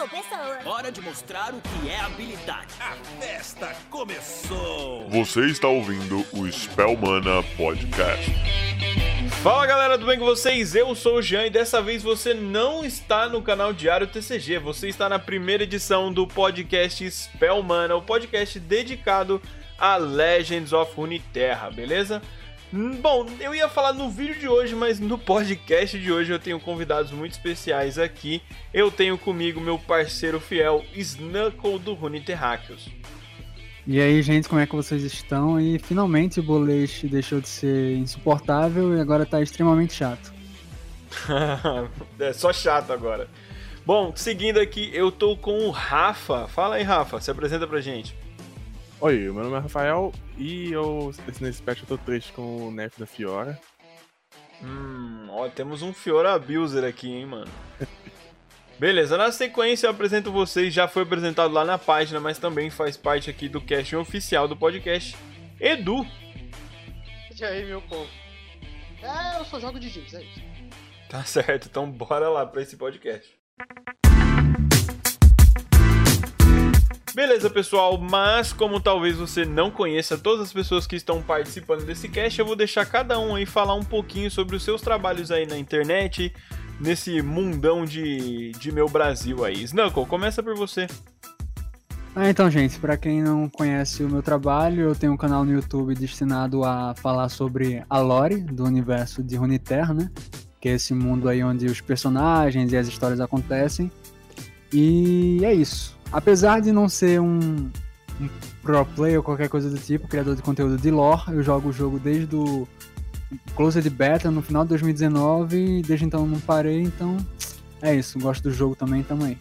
ou pessoa. Hora de mostrar o que é habilidade. A festa começou! Você está ouvindo o Spellmana Podcast. Fala galera, tudo bem com vocês? Eu sou o Jean e dessa vez você não está no canal Diário TCG, você está na primeira edição do podcast Spellmana, o podcast dedicado a Legends of Runeterra, beleza? Bom, eu ia falar no vídeo de hoje, mas no podcast de hoje eu tenho convidados muito especiais aqui. Eu tenho comigo meu parceiro fiel, Snuckle do Rune Terráqueos. E aí, gente, como é que vocês estão? E finalmente o boliche deixou de ser insuportável e agora tá extremamente chato. é só chato agora. Bom, seguindo aqui, eu tô com o Rafa. Fala aí, Rafa, se apresenta pra gente. Oi, meu nome é Rafael e eu, nesse patch eu tô triste com o nerf da Fiora. Hum, ó, temos um Fiora Abuser aqui, hein, mano. Beleza, na sequência eu apresento vocês, já foi apresentado lá na página, mas também faz parte aqui do casting oficial do podcast, Edu. E aí, meu povo? É, eu só jogo de Jinx, é isso. Tá certo, então bora lá pra esse podcast. Beleza, pessoal, mas como talvez você não conheça todas as pessoas que estão participando desse cast, eu vou deixar cada um aí falar um pouquinho sobre os seus trabalhos aí na internet, nesse mundão de, de meu Brasil aí. Snuckle, começa por você. Ah, então, gente, pra quem não conhece o meu trabalho, eu tenho um canal no YouTube destinado a falar sobre a lore do universo de Runeterra, né? Que é esse mundo aí onde os personagens e as histórias acontecem. E é isso. Apesar de não ser um, um pro player ou qualquer coisa do tipo, criador de conteúdo de lore, eu jogo o jogo desde o Closed Beta no final de 2019 e desde então não parei, então é isso. Gosto do jogo também, tamo aí.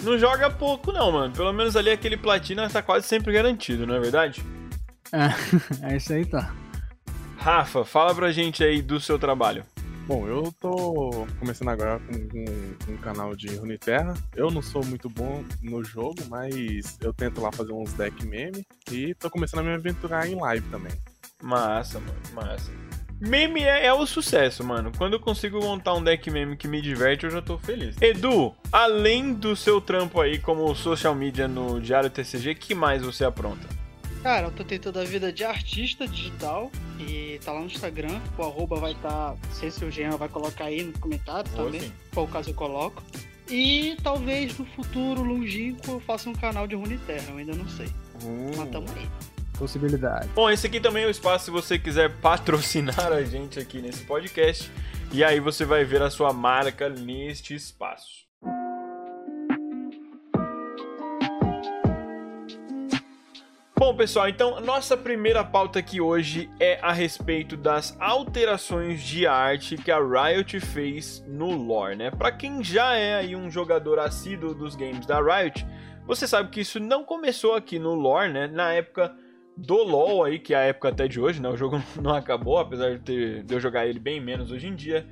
Não joga pouco não, mano. Pelo menos ali aquele platina tá quase sempre garantido, não é verdade? É, é isso aí, tá. Rafa, fala pra gente aí do seu trabalho. Bom, eu tô começando agora com, com um canal de Runeterra. Eu não sou muito bom no jogo, mas eu tento lá fazer uns deck meme e tô começando a me aventurar em live também. Massa, mano, massa. Meme é, é o sucesso, mano. Quando eu consigo montar um deck meme que me diverte, eu já tô feliz. Edu, além do seu trampo aí como social media no Diário TCG, que mais você apronta? Cara, eu tô tentando a vida de artista digital e tá lá no Instagram. O arroba vai estar, tá, não sei se o Jean vai colocar aí no comentário também, sim. qual caso eu coloco. E talvez no futuro longínquo eu faça um canal de Runeterra, eu ainda não sei. Mas tamo aí. Possibilidade. Bom, esse aqui também é o espaço se você quiser patrocinar a gente aqui nesse podcast. E aí você vai ver a sua marca neste espaço. Bom, pessoal, então nossa primeira pauta aqui hoje é a respeito das alterações de arte que a Riot fez no lore, né? Para quem já é aí um jogador assíduo dos games da Riot, você sabe que isso não começou aqui no lore, né? Na época do LoL aí, que é a época até de hoje, né? O jogo não acabou, apesar de, ter, de eu jogar ele bem menos hoje em dia.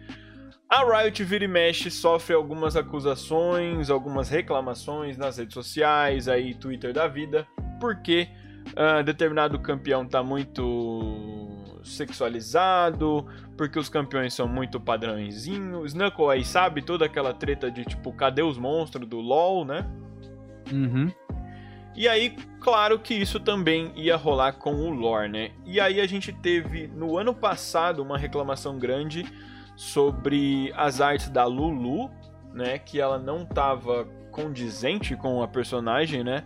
A Riot vira e mexe sofre algumas acusações, algumas reclamações nas redes sociais, aí Twitter da vida, porque ah, determinado campeão tá muito sexualizado, porque os campeões são muito padrãozinho. Snuckle aí sabe toda aquela treta de tipo, cadê os monstros do LoL, né? Uhum. E aí, claro que isso também ia rolar com o lore, né? E aí a gente teve no ano passado uma reclamação grande sobre as artes da Lulu, né? Que ela não estava condizente com a personagem, né?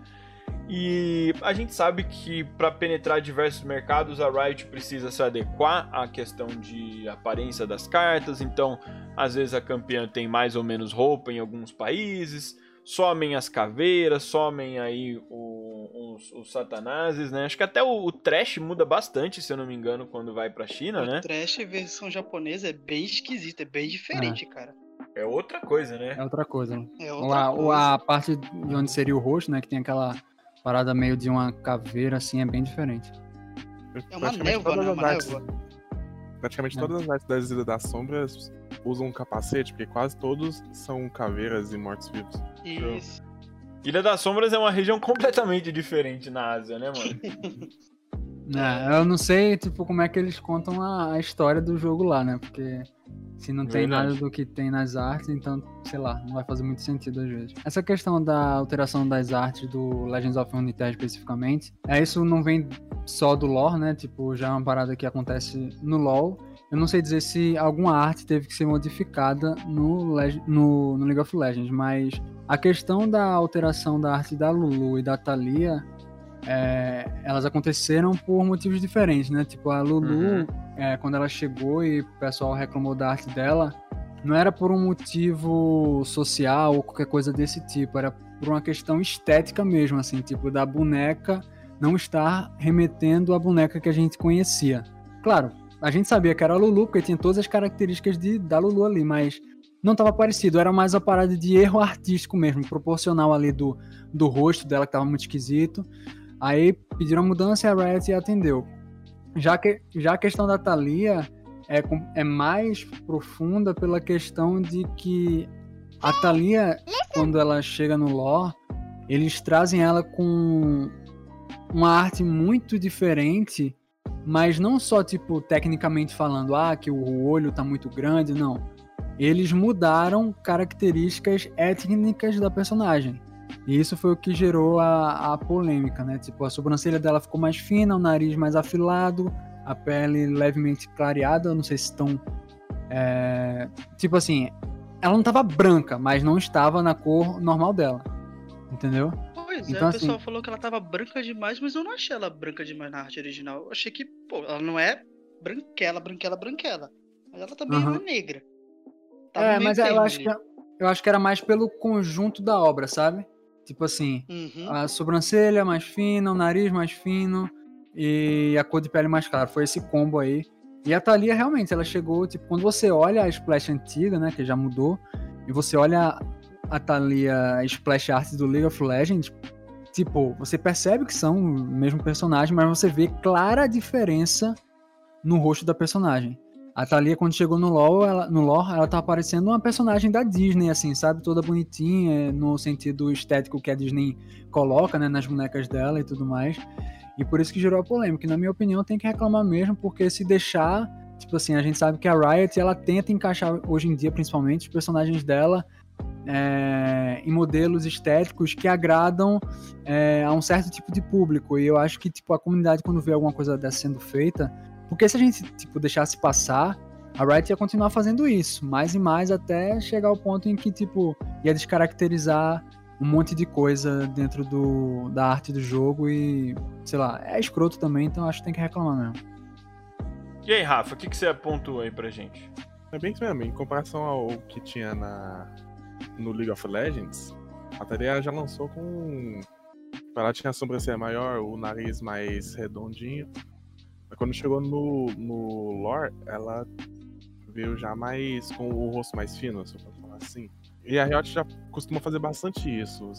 E a gente sabe que para penetrar diversos mercados a Riot precisa se adequar à questão de aparência das cartas, então às vezes a campeã tem mais ou menos roupa em alguns países, somem as caveiras, somem aí o- os, os satanases, né? Acho que até o, o trash muda bastante, se eu não me engano, quando vai pra China, né? O Trash versão japonesa é bem esquisito, é bem diferente, cara. É outra coisa, né? É outra coisa. né? É Ou outra a, coisa. a parte de onde seria o rosto, né? Que tem aquela parada meio de uma caveira, assim, é bem diferente. É uma Praticamente névoa, todas né? as Uma artes- névoa. Praticamente É. todas as artes das Ilhas das Sombras usam um capacete, porque quase todos são caveiras e mortos-vivos. Isso. Ilha das Sombras é uma região completamente diferente na Ásia, né, mano? É, eu não sei, tipo, como é que eles contam a, a história do jogo lá, né? Porque Se não tem Verdade. nada do que tem nas artes, então, sei lá, não vai fazer muito sentido às vezes. Essa questão da alteração das artes do Legends of Runeterra especificamente, é isso não vem só do lore, né? Tipo, já é uma parada que acontece no LoL. Eu não sei dizer se alguma arte teve que ser modificada no, Leg- no, no League of Legends, mas a questão da alteração da arte da Lulu e da Thalia, é, elas aconteceram por motivos diferentes, né? Tipo, a Lulu, Uhum. é, quando ela chegou e o pessoal reclamou da arte dela, não era por um motivo social ou qualquer coisa desse tipo, era por uma questão estética mesmo, assim, tipo, da boneca não estar remetendo à boneca que a gente conhecia. Claro, a gente sabia que era a Lulu, porque tinha todas as características de, da Lulu ali, mas não estava parecido, era mais a parada de erro artístico mesmo, proporcional ali do, do rosto dela, que estava muito esquisito. Aí pediram a mudança e a Riot atendeu. Já, que, já a questão da Thalia é, é mais profunda pela questão de que a Thalia, quando ela chega no lore, eles trazem ela com uma arte muito diferente, mas não só, tipo, tecnicamente falando, ah, que o olho tá muito grande, não. Eles mudaram características étnicas da personagem. E isso foi o que gerou a, a polêmica, né? Tipo, a sobrancelha dela ficou mais fina, o nariz mais afilado, a pele levemente clareada, eu não sei se estão. é, Tipo assim, ela não tava branca, mas não estava na cor normal dela. Entendeu? Pois é, Então, o pessoal assim- falou que ela tava branca demais, mas eu não achei ela branca demais na arte original. Eu achei que, pô, ela não é branquela, branquela, branquela. Mas ela também Aham. é negra. Tá é, mas eu acho, que, eu acho que era mais pelo conjunto da obra, sabe? Tipo assim, Uhum. a sobrancelha mais fina, o nariz mais fino e a cor de pele mais clara. Foi esse combo aí. E a Thalia realmente, ela chegou, tipo, quando você olha a Splash antiga, né, que já mudou, e você olha a Thalia a Splash Art do League of Legends, tipo, você percebe que são o mesmo personagem, mas você vê clara diferença no rosto da personagem. A Thalia, quando chegou no LoL, ela, no lore, ela tá parecendo uma personagem da Disney, assim, sabe? Toda bonitinha, no sentido estético que a Disney coloca, né, nas bonecas dela e tudo mais. E por isso que gerou a polêmica. E, na minha opinião, tem que reclamar mesmo, porque se deixar, tipo assim, a gente sabe que a Riot, ela tenta encaixar, hoje em dia, principalmente, os personagens dela é, em modelos estéticos que agradam é, a um certo tipo de público. E eu acho que, tipo, a comunidade, quando vê alguma coisa dessa sendo feita, porque se a gente, tipo, deixasse passar, a Riot ia continuar fazendo isso, mais e mais, até chegar ao ponto em que, tipo, ia descaracterizar um monte de coisa dentro do, da arte do jogo e, sei lá, é escroto também, então acho que tem que reclamar mesmo. E aí, Rafa, o que, que você apontou aí pra gente? É bem isso mesmo, em comparação ao que tinha na, no League of Legends, a Thalia já lançou com. Ela tinha a sobrancelha maior, o nariz mais redondinho. Mas quando chegou no, no lore, ela veio já mais com o rosto mais fino, se eu posso falar assim. E a Riot já costuma fazer bastante isso.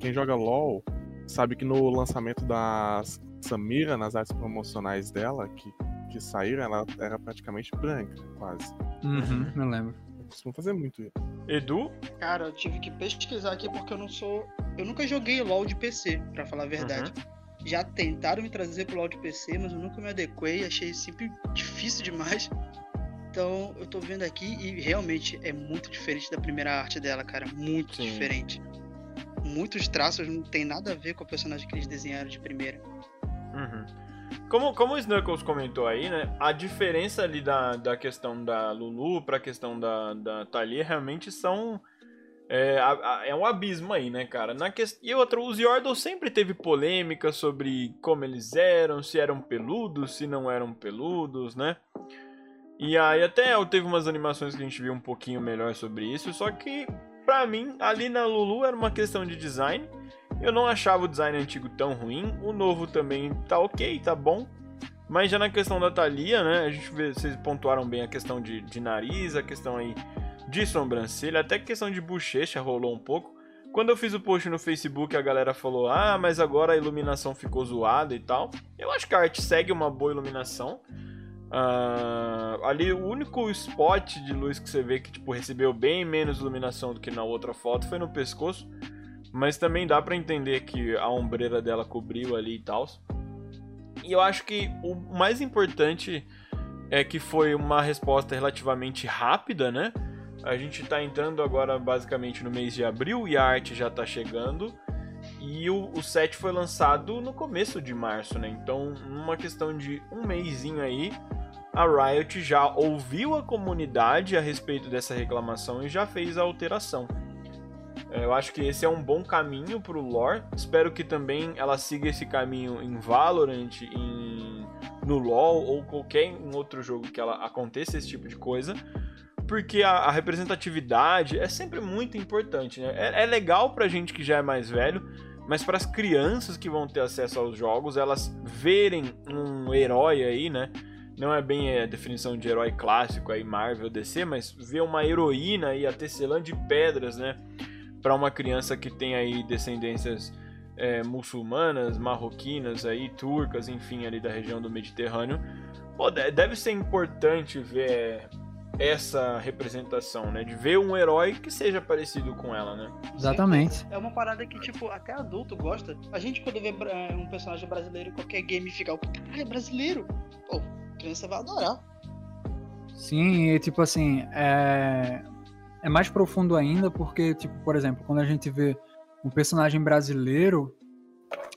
Quem joga LoL sabe que no lançamento da Samira, nas artes promocionais dela, que, que saíram, ela era praticamente branca, quase. Uhum, eu lembro. Costuma fazer muito isso. Edu? Cara, eu tive que pesquisar aqui porque eu não sou. Eu nunca joguei LOL de PC, pra falar a verdade. Já tentaram me trazer pro LOL de PC, mas eu nunca me adequei, achei sempre difícil demais. Então eu tô vendo aqui e realmente é muito diferente da primeira arte dela, cara. Muito Sim. diferente. Muitos traços não tem nada a ver com o personagem que eles desenharam de primeira. Uhum. Como, como o Snuckles comentou aí, né? A diferença ali da, da questão da Lulu pra questão da, da Thalia realmente são. É, é um abismo aí, né, cara? Na que... E outra, os Yordle sempre teve polêmica sobre como eles eram, se eram peludos, se não eram peludos, né? E aí até teve umas animações que a gente viu um pouquinho melhor sobre isso, só que pra mim, ali na Lulu era uma questão de design. Eu não achava o design antigo tão ruim, o novo também tá ok, tá bom. Mas já na questão da Thalia, né, a gente vê, vocês pontuaram bem a questão de, de nariz, a questão aí de sobrancelha, até questão de bochecha rolou um pouco. Quando eu fiz o post no Facebook, a galera falou: Ah, mas agora a iluminação ficou zoada e tal. Eu acho que a arte segue uma boa iluminação. Ah, ali o único spot de luz que você vê que tipo recebeu bem menos iluminação do que na outra foto foi no pescoço, mas também dá pra entender que a ombreira dela cobriu ali e tal. E eu acho que o mais importante é que foi uma resposta relativamente rápida, né? A gente tá entrando agora basicamente no mês de abril e a arte já tá chegando. E o, o set foi lançado no começo de março, né? Então, numa questão de um mêsinho aí, a Riot já ouviu a comunidade a respeito dessa reclamação e já fez a alteração. É, Eu acho que esse é um bom caminho pro lore. Espero que também ela siga esse caminho em Valorant, em, no LoL ou qualquer outro jogo que ela aconteça esse tipo de coisa. Porque a, a representatividade é sempre muito importante, né? É, é legal pra gente que já é mais velho, mas para as crianças que vão ter acesso aos jogos, elas verem um herói aí, né? Não é bem a definição de herói clássico aí, Marvel, DC, mas ver uma heroína aí, a tecelã de pedras, né? Para uma criança que tem aí descendências é, muçulmanas, marroquinas, aí, turcas, enfim, ali da região do Mediterrâneo. Pô, de- deve ser importante ver essa representação, né? De ver um herói que seja parecido com ela, né? Exatamente. É uma parada que, tipo, até adulto gosta. A gente, quando vê bra- um personagem brasileiro em qualquer game, fica, ah, é brasileiro. Pô, criança vai adorar. Sim, e tipo assim, é... é mais profundo ainda porque, tipo, por exemplo, quando a gente vê um personagem brasileiro,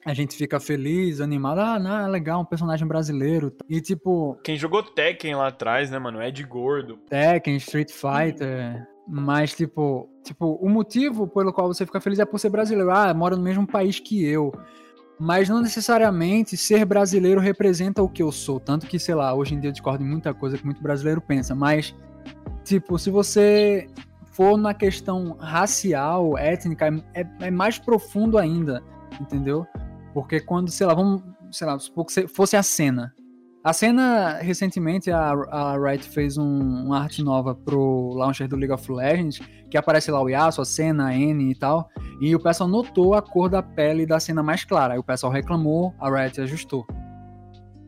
a gente fica feliz, animado, ah, não, é legal, um personagem brasileiro. E tipo, Quem jogou Tekken lá atrás, né, mano? Ed Gordo. Tekken, Street Fighter, mas tipo, tipo, o motivo pelo qual você fica feliz é por ser brasileiro. Ah, mora no mesmo país que eu. Mas não necessariamente ser brasileiro representa o que eu sou. Tanto que, sei lá, hoje em dia eu discordo em muita coisa que muito brasileiro pensa. Mas, tipo, se você for na questão racial, étnica, é, é mais profundo ainda, entendeu? Porque quando, sei lá, vamos, sei lá, supor que fosse a cena. A cena, recentemente, a, a Riot fez um, uma arte nova pro launcher do League of Legends, que aparece lá o Yasuo, a cena, a N e tal, e o pessoal notou a cor da pele da cena mais clara. Aí o pessoal reclamou, a Riot ajustou.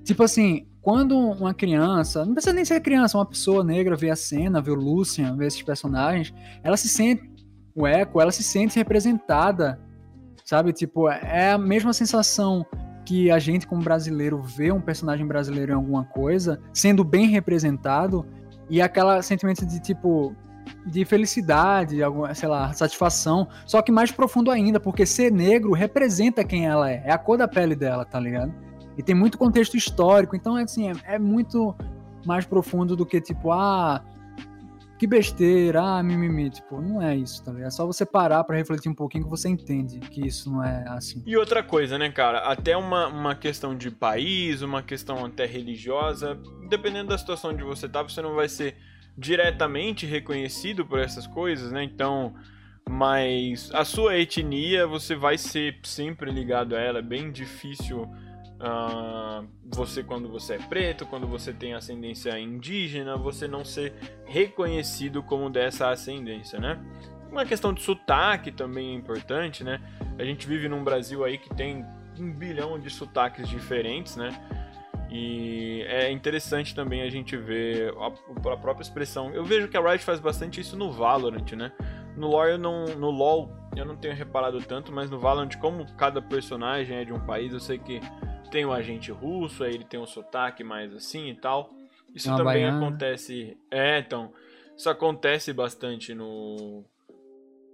Tipo assim, quando uma criança, não precisa nem ser criança, uma pessoa negra vê a cena, vê o Lucian, vê esses personagens, ela se sente, o Echo, ela se sente representada, sabe? Tipo, é a mesma sensação que a gente, como brasileiro, vê um personagem brasileiro em alguma coisa, sendo bem representado, e aquela sentimento de tipo. De felicidade, alguma, sei lá, satisfação. Só que mais profundo ainda, porque ser negro representa quem ela é. É a cor da pele dela, tá ligado? E tem muito contexto histórico. Então, é assim, é, é muito mais profundo do que, tipo, ah, que besteira, ah, mimimi. Tipo, não é isso, tá ligado? É só você parar pra refletir um pouquinho que você entende que isso não é assim. E outra coisa, né, cara? Até uma, uma questão de país, uma questão até religiosa, dependendo da situação onde você tá, você não vai ser diretamente reconhecido por essas coisas, né? Então, mas a sua etnia, você vai ser sempre ligado a ela. É bem difícil ah, você, quando você é preto, quando você tem ascendência indígena, você não ser reconhecido como dessa ascendência, né? Uma questão de sotaque também é importante, né? A gente vive num Brasil aí que tem um bilhão de sotaques diferentes, né? E é interessante também a gente ver a, a própria expressão. Eu vejo que a Riot faz bastante isso no Valorant, né? No LoL, eu não, no LoL eu não tenho reparado tanto, mas no Valorant, como cada personagem é de um país, eu sei que tem um agente russo, aí ele tem um sotaque mais assim e tal. Isso Uma também baiana. acontece. É, então. Isso acontece bastante no,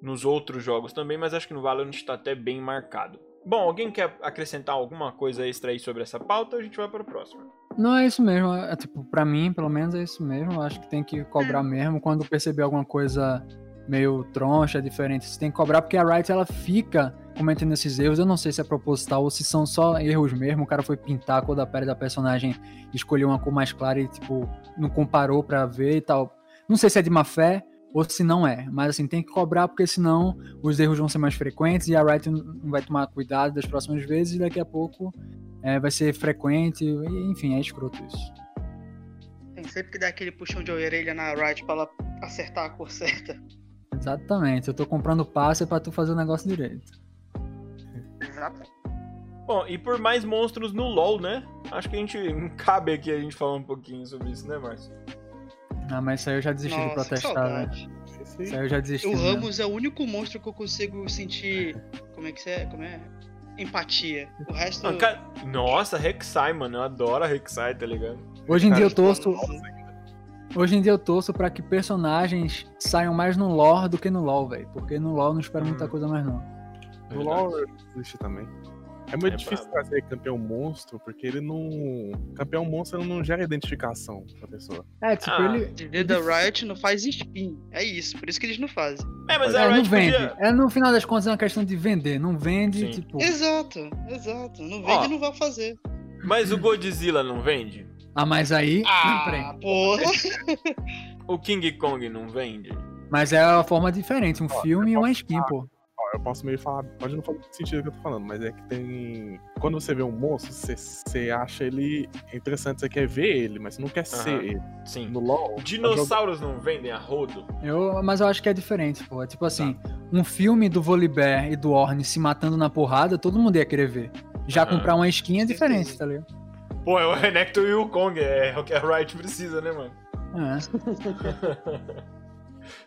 nos outros jogos também, mas acho que no Valorant está até bem marcado. Bom, alguém quer acrescentar alguma coisa extra aí sobre essa pauta? A gente vai para o próximo. Não, é isso mesmo. É, tipo, pra mim, pelo menos, é isso mesmo. Eu acho que tem que cobrar mesmo. Quando perceber alguma coisa meio troncha, diferente, você tem que cobrar, porque a Riot, ela fica cometendo esses erros. Eu não sei se é proposital ou se são só erros mesmo. O cara foi pintar a cor da pele da personagem, escolheu uma cor mais clara e, tipo, não comparou pra ver e tal. Não sei se é de má fé ou se não é. Mas, assim, tem que cobrar, porque senão os erros vão ser mais frequentes e a Riot não vai tomar cuidado das próximas vezes e daqui a pouco é, vai ser frequente, e, enfim, é escroto isso. Tem sempre que dar aquele puxão de orelha na Riot pra ela acertar a cor certa. Exatamente, eu tô comprando passe pra tu fazer o negócio direito. Exato. Bom, e por mais monstros no LoL, né? Acho que a gente cabe aqui a gente falar um pouquinho sobre isso, né, Márcio? Ah, mas isso aí eu já desisti de Nossa, que protestar, saudade. Isso aí eu já desisti. O mesmo. Ramos é o único monstro que eu consigo sentir. Como é que é? Como é? Empatia. O resto. Ah, cara, Nossa, Rek'Sai, mano. Eu adoro a Rek'Sai, tá ligado? Hoje em dia eu Cara, torço. Nossa. Hoje em dia eu torço pra que personagens saiam mais no lore do que no LoL, velho. Porque no LoL eu não espero muita Hum. coisa mais, não. No LoL existe também. É muito É difícil brabo. trazer campeão monstro, porque ele não. Campeão monstro ele não gera identificação pra pessoa. É, tipo, Ah, ele. Da Riot não faz skin. É isso, por isso que eles não fazem. É, mas É, a não Riot vende. podia... É, no final das contas é uma questão de vender. Não vende, Sim. tipo. Exato, exato. Não vende Ó. e não vai fazer. Mas o Godzilla não vende? Ah, mas aí. Ah, porra. O King Kong não vende? Mas é uma forma diferente, um filme e uma skin, pô. Ó, eu posso meio falar. Pode não fazer muito sentido o que eu tô falando, mas é que tem. Quando você vê um monstro, você, você acha ele interessante, você quer ver ele, mas você não quer ser ele. Sim. No LoL. Dinossauros não vendem a rodo? Eu, mas eu acho que é diferente, pô. É tipo assim, um filme do Volibear e do Orne se matando na porrada, todo mundo ia querer ver. Já Aham. comprar uma skin é diferente, tá ligado? Pô, é o Renekton e o Kong, é o que a Riot precisa, né, mano? É.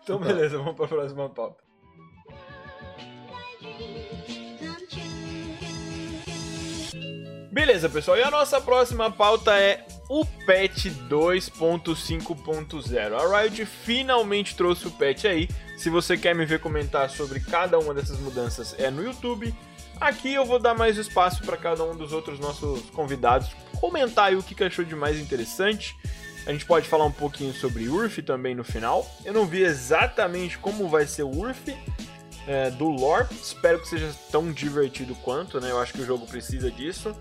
Então, beleza, vamos pra próxima pauta. Beleza, pessoal, e a nossa próxima pauta é o patch 2.5.0. A Riot finalmente trouxe o patch aí. Se você quer me ver comentar sobre cada uma dessas mudanças, é no YouTube. Aqui eu vou dar mais espaço para cada um dos outros nossos convidados comentar aí o que achou de mais interessante. A gente pode falar um pouquinho sobre URF também no final. Eu não vi exatamente como vai ser o URF é, do lore. Espero que seja tão divertido quanto, né? Eu acho que o jogo precisa disso.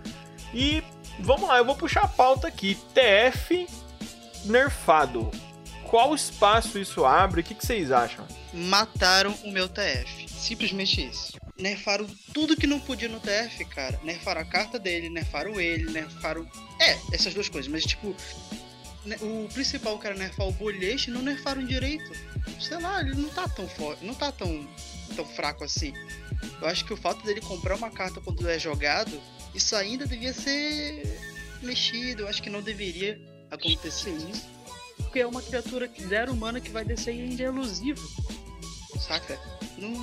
E vamos lá, eu vou puxar a pauta aqui. TF nerfado. Qual espaço isso abre? O que, que vocês acham? Mataram o meu TF. Simplesmente isso. Nerfaram tudo que não podia no TF, cara. Nerfaram a carta dele, nerfaram ele, nerfaram. É, essas duas coisas, mas tipo. O principal que era nerfar o bolhete não nerfaram direito. Sei lá, ele não tá tão forte, não tá tão, tão fraco assim. Eu acho que o fato dele comprar uma carta quando é jogado, isso ainda devia ser mexido. Eu acho que não deveria acontecer isso. Porque é uma criatura que zero humana que vai descer e ainda é elusivo. Saca? Não,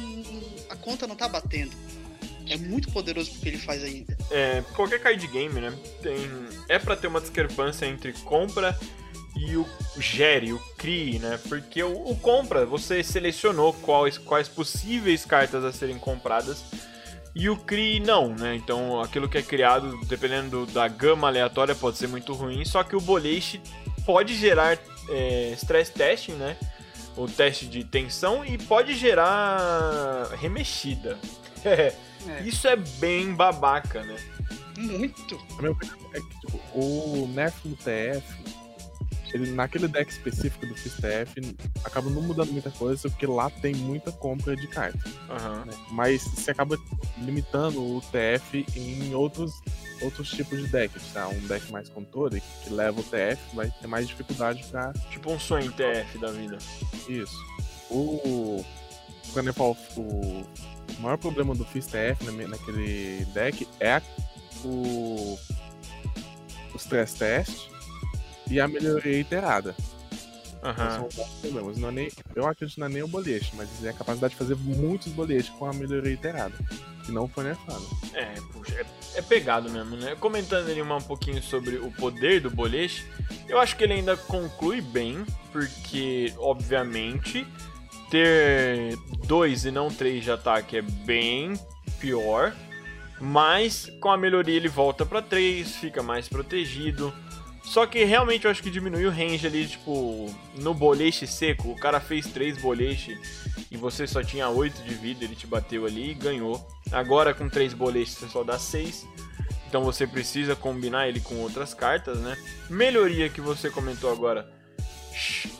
a conta não tá batendo. É muito poderoso porque ele faz ainda. É, qualquer card game, né? Tem, é pra ter uma discrepância entre compra e o gere, o crie, né? Porque o, o compra, você selecionou quais, quais possíveis cartas a serem compradas e o crie não, né? Então aquilo que é criado, dependendo do- da gama aleatória, pode ser muito ruim. Só que o boliche pode gerar é, stress testing, né? O teste de tensão e pode gerar remexida. É. Isso é bem babaca, né? Muito. A minha opinião é tipo, o nerf no TF, ele, naquele deck específico do Fist TF, acaba não mudando muita coisa, porque lá tem muita compra de carta. Aham. né? Mas você acaba limitando o TF em outros, outros tipos de decks, tá? Um deck mais controle, que leva o TF, vai ter mais dificuldade pra Tipo um sonho TF da vida. isso. O. Quando eu falo, o maior problema do Fist TF na, minha- naquele deck é a- o. Os stress test e a melhoria iterada. Aham. São os dois problemas. Não é nem, eu acredito que não é nem o boliche, mas é a capacidade de fazer muitos boleches com a melhoria iterada. Que não foi nerfada. É, puxa, é, é pegado mesmo, né? Comentando ali um pouquinho sobre o poder do boliche, eu acho que ele ainda conclui bem, porque, obviamente, ter dois e não três de ataque é bem pior, mas com a melhoria ele volta pra três, fica mais protegido. Só que realmente eu acho que diminui o range ali, tipo, no boliche seco, o cara fez três boliche e você só tinha 8 de vida, ele te bateu ali e ganhou. Agora com três boletes você só dá 6. Então você precisa combinar ele com outras cartas, né? Melhoria que você comentou agora.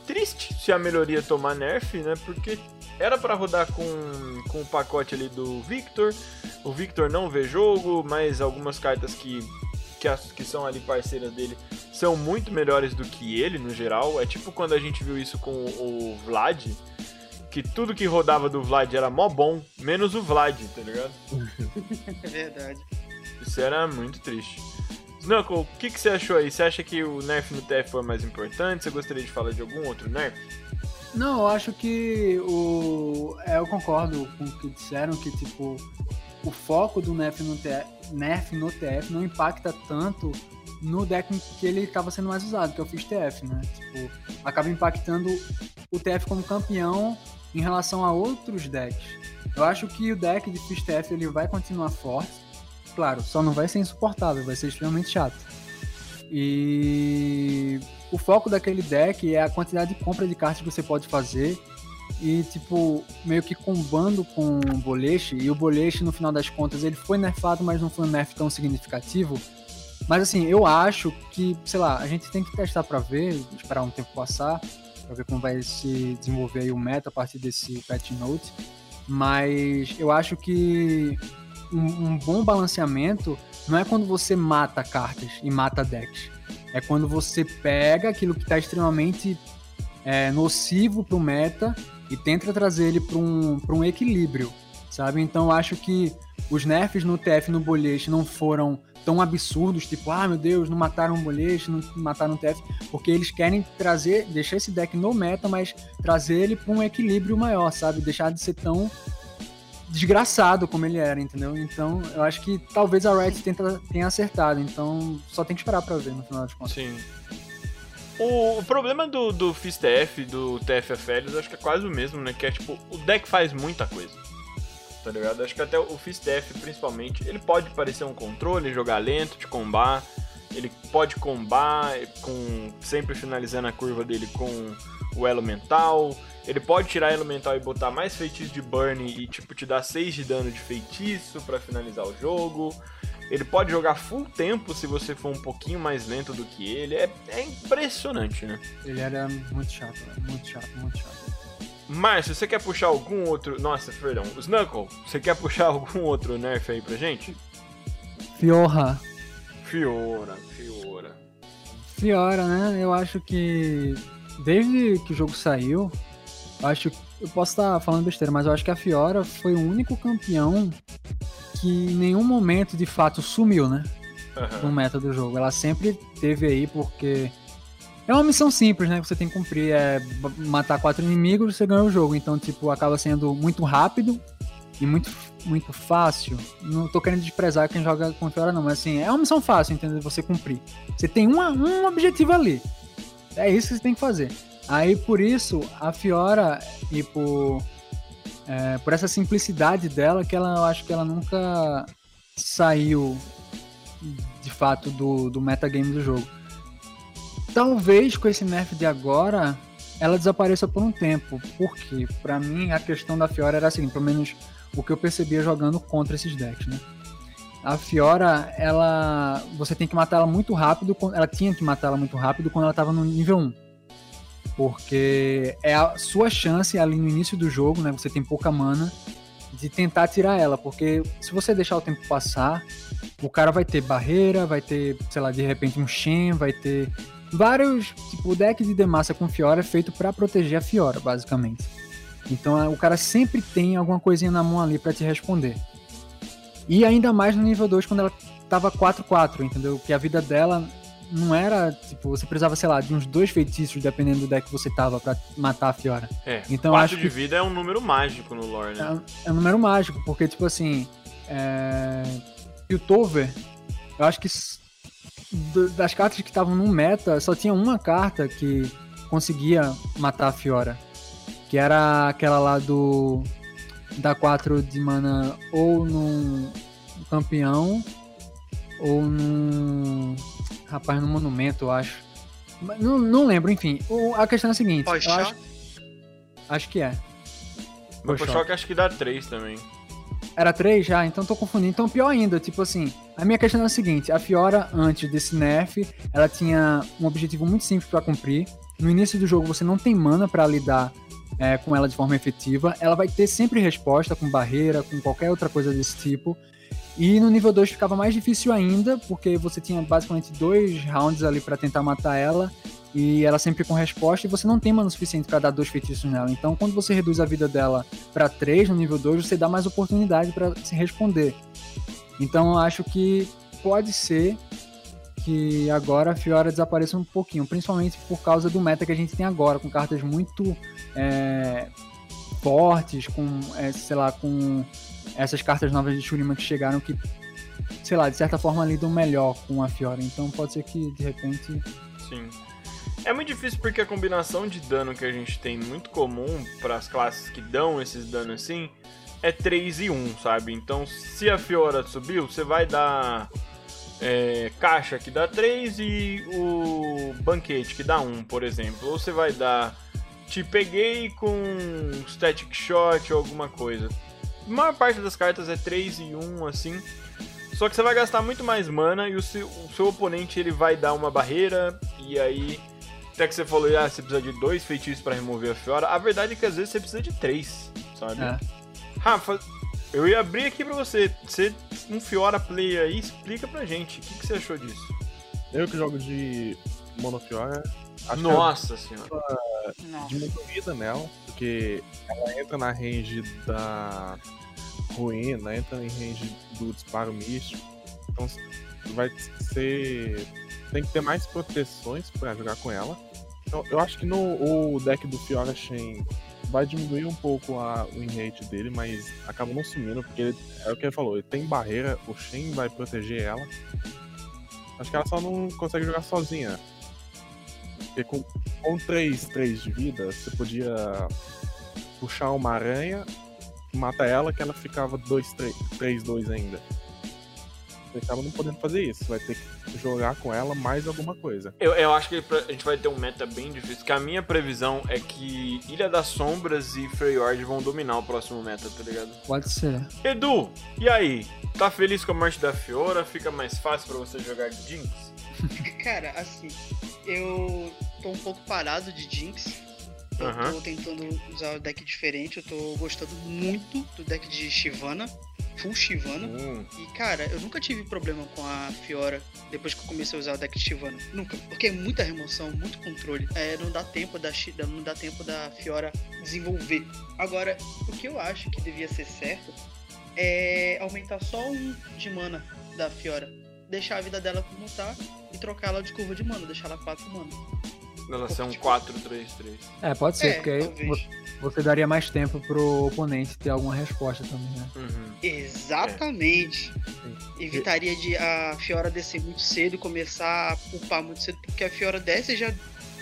Triste se a melhoria tomar nerf, né? Porque era pra rodar com, com o pacote ali do Victor. O Victor não vê jogo, mas algumas cartas que, que, as- que são ali parceiras dele são muito melhores do que ele no geral. É tipo quando a gente viu isso com o Vlad, que tudo que rodava do Vlad era mó bom, menos o Vlad, tá ligado? É verdade. Isso era muito triste. Snuckle, o que, que você achou aí? Você acha que o nerf no TF foi mais importante? Você gostaria de falar de algum outro nerf? Não, eu acho que o. É, eu concordo com o que disseram, que tipo, o foco do nerf no, TF, nerf no TF não impacta tanto no deck que ele estava sendo mais usado, que é o Fizz TF, né? Tipo, acaba impactando o TF como campeão em relação a outros decks. Eu acho que o deck de Fizz TF ele vai continuar forte. Claro, só não vai ser insuportável, vai ser extremamente chato. E o foco daquele deck é a quantidade de compra de cartas que você pode fazer e tipo meio que combando com o Boleche e o Boleche no final das contas ele foi nerfado, mas não foi um nerf tão significativo. Mas assim, eu acho que, sei lá, a gente tem que testar para ver, esperar um tempo passar, para ver como vai se desenvolver aí o meta a partir desse patch note. Mas eu acho que um, um bom balanceamento não é quando você mata cartas e mata decks. É quando você pega aquilo que está extremamente é, nocivo para o meta e tenta trazer ele para um, um equilíbrio, sabe? Então acho que os nerfs no TF no Bolete não foram tão absurdos, tipo, ah, meu Deus, não mataram o Bolete, não mataram o TF, porque eles querem trazer, deixar esse deck no meta, mas trazer ele para um equilíbrio maior, sabe? Deixar de ser tão desgraçado como ele era, entendeu? Então, eu acho que talvez a Riot tenta, tenha acertado, então só tem que esperar para ver no final das contas. Sim. O, o problema do, do FISTF, do TFFL, eu acho que é quase o mesmo, né? Que é tipo, o deck faz muita coisa. Tá ligado? Acho que até o FISTF, principalmente, ele pode parecer um controle, jogar lento, te combar. Ele pode combar com sempre finalizando a curva dele com o elo mental. Ele pode tirar elo mental e botar mais feitiço de burn e tipo te dar 6 de dano de feitiço para finalizar o jogo. Ele pode jogar full tempo se você for um pouquinho mais lento do que ele. É, é impressionante, né? Ele era muito chato, muito chato, muito chato. Márcio, você quer puxar algum outro. Nossa, perdão. Snuckle, você quer puxar algum outro nerf aí pra gente? Fiora. Fiora, Fiora. Fiora, né? Eu acho que desde que o jogo saiu, eu acho eu posso estar falando besteira, mas eu acho que a Fiora foi o único campeão que em nenhum momento de fato sumiu, né? Uhum. No meta do jogo. Ela sempre teve aí porque é uma missão simples, né? Que você tem que cumprir. É matar quatro inimigos você ganha o jogo. Então, tipo, acaba sendo muito rápido e muito, muito fácil. Não tô querendo desprezar quem joga com Fiora, não, mas assim, é uma missão fácil, entendeu? Você cumprir. Você tem uma, um objetivo ali. É isso que você tem que fazer. Aí por isso, a Fiora, e por, é, por essa simplicidade dela, que ela, eu acho que ela nunca saiu de fato do, do metagame do jogo. Talvez com esse nerf de agora ela desapareça por um tempo, porque para mim a questão da Fiora era assim, pelo menos o que eu percebia jogando contra esses decks, né? A Fiora, ela. Você tem que matar ela muito rápido. Ela tinha que matar ela muito rápido quando ela tava no nível 1 porque é a sua chance ali no início do jogo, né? Você tem pouca mana de tentar tirar ela, porque se você deixar o tempo passar, o cara vai ter barreira, vai ter, sei lá, de repente um Shen, vai ter vários, tipo, o deck de Demacia com Fiora é feito para proteger a Fiora, basicamente. Então o cara sempre tem alguma coisinha na mão ali para te responder. E ainda mais no nível 2 quando ela tava 4-4, entendeu? Que a vida dela não era, tipo, você precisava, sei lá, de uns dois feitiços, dependendo do deck que você tava pra matar a Fiora. É, então acho de que vida é um número mágico no lore, né? É, é um número mágico, porque, tipo assim, é... Piltover, eu acho que das cartas que estavam no meta, só tinha uma carta que conseguia matar a Fiora. Que era aquela lá do. Da 4 de mana ou num campeão ou num Rapaz, no Monumento, eu acho. Não, não lembro, enfim. O, a questão é a seguinte. Acho, acho que é. O Choque acho que dá 3 também. Era 3 já? Então tô confundindo. Então pior ainda, tipo assim, a minha questão é a seguinte, a Fiora, antes desse nerf, ela tinha um objetivo muito simples para cumprir. No início do jogo você não tem mana para lidar é, com ela de forma efetiva. Ela vai ter sempre resposta com barreira, com qualquer outra coisa desse tipo. E no nível 2 ficava mais difícil ainda, porque você tinha basicamente dois rounds ali para tentar matar ela, e ela sempre com resposta, e você não tem mana suficiente para dar dois feitiços nela. Então, quando você reduz a vida dela para 3 no nível 2, você dá mais oportunidade para se responder. Então, eu acho que pode ser que agora a Fiora desapareça um pouquinho, principalmente por causa do meta que a gente tem agora, com cartas muito é, fortes, com, é, sei lá, com essas cartas novas de Shurima que chegaram que sei lá, de certa forma lidam melhor com a Fiora. Então pode ser que de repente. Sim. É muito difícil porque a combinação de dano que a gente tem muito comum para as classes que dão esses danos assim é 3 e 1, sabe? Então se a Fiora subiu, você vai dar é, caixa que dá 3 e o banquete que dá 1, por exemplo. Ou você vai dar te peguei com static shot ou alguma coisa. A maior parte das cartas é 3 e 1 assim. Só que você vai gastar muito mais mana e o seu, o seu oponente ele vai dar uma barreira e aí até que você falou, ah, você precisa de dois feitiços para remover a Fiora. A verdade é que às vezes você precisa de três, sabe? É. Rafa, eu ia abrir aqui pra você. Você, um Fiora player aí, explica pra gente. O que, que você achou disso? Eu que jogo de Monofiora, acho Nossa senhora. de muita vida nela, porque ela entra na range da ruína, entra em range do disparo místico. Então vai ser. Tem que ter mais proteções pra jogar com ela. Então, eu acho que no o deck do Fiora Shen vai diminuir um pouco a, o rate dele, mas acaba não sumindo, porque ele, é o que ele falou, ele tem barreira, o Shen vai proteger ela. Acho que ela só não consegue jogar sozinha. Porque com, com 3, 3 de vida, você podia puxar uma aranha, mata ela, que ela ficava 2, 3, 3 2 ainda. Você acaba não podendo fazer isso, vai ter que jogar com ela mais alguma coisa. Eu, eu acho que a gente vai ter um meta bem difícil. Que a minha previsão é que Ilha das Sombras e Freyord vão dominar o próximo meta, tá ligado? Pode ser. Edu, e aí? Tá feliz com a morte da Fiora? Fica mais fácil pra você jogar de Jinx? Cara, assim, eu tô um pouco parado de Jinx. Eu Aham. tô tentando usar o deck diferente. Eu tô gostando muito do deck de Shivana, full Shivana. Hum, E cara, eu nunca tive problema com a Fiora depois que eu comecei a usar o deck de Shivana. Nunca. Porque é muita remoção, muito controle. É, não dá tempo da não dá tempo da Fiora desenvolver. Agora, o que eu acho que devia ser certo é aumentar só um de mana da Fiora. Deixar a vida dela como tá e trocar ela de curva de mana, deixar ela 4 mana. ela ser um Tipo- 4-3-3. É, pode ser, É, porque aí você daria mais tempo pro oponente ter alguma resposta também, né? Uhum. Exatamente. Evitaria de a Fiora descer muito cedo e começar a upar muito cedo, porque a Fiora desce e já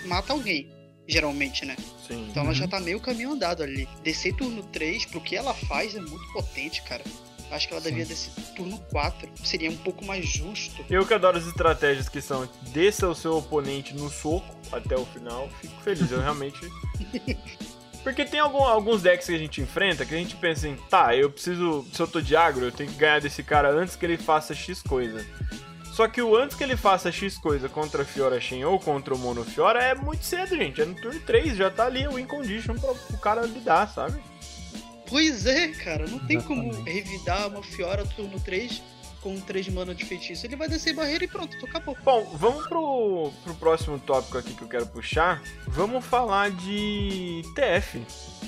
mata alguém, geralmente, né? Sim. Então ela já Uhum. tá meio caminho andado ali. Descer turno 3, pro que ela faz, é muito potente, cara. Acho que ela Sim. devia descer turno 4. Seria um pouco mais justo. Eu que adoro as estratégias que são desça o seu oponente no soco até o final, fico feliz. Eu realmente. Porque tem algum- alguns decks que a gente enfrenta que a gente pensa em, tá, eu preciso. Se eu tô de agro, eu tenho que ganhar desse cara antes que ele faça X coisa. Só que o antes que ele faça X coisa contra a Fiora Shen ou contra o Mono Fiora é muito cedo, gente. É no turno 3, já tá ali o win condition pra o cara lidar, sabe? Pois é, cara. Não tem como revidar uma Fiora turno 3 com 3 mana de feitiço. Ele vai descer barreira e pronto, acabou. Bom, vamos pro, pro próximo tópico aqui que eu quero puxar. Vamos falar de TF.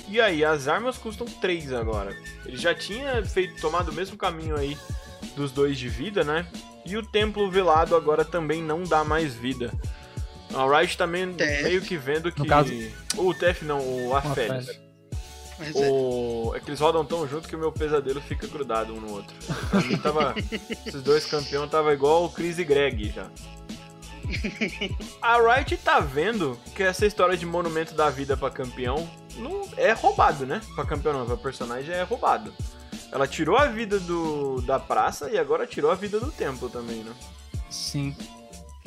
E aí, as armas custam 3 agora. Ele já tinha feito tomado o mesmo caminho aí dos dois de vida, né? E o templo velado agora também não dá mais vida. A Riot também TF. meio que vendo que. caso- O TF não, o Aphelios. Mas é. O... É que eles rodam tão junto que o meu pesadelo fica grudado um no outro. Pra mim tava. Esses dois campeões tava igual o Chris e Greg já. A Riot tá vendo que essa história de monumento da vida pra campeão não é roubado, né? Pra campeão não, pra personagem é roubado. Ela tirou a vida do, da praça e agora tirou a vida do templo também, né? Sim.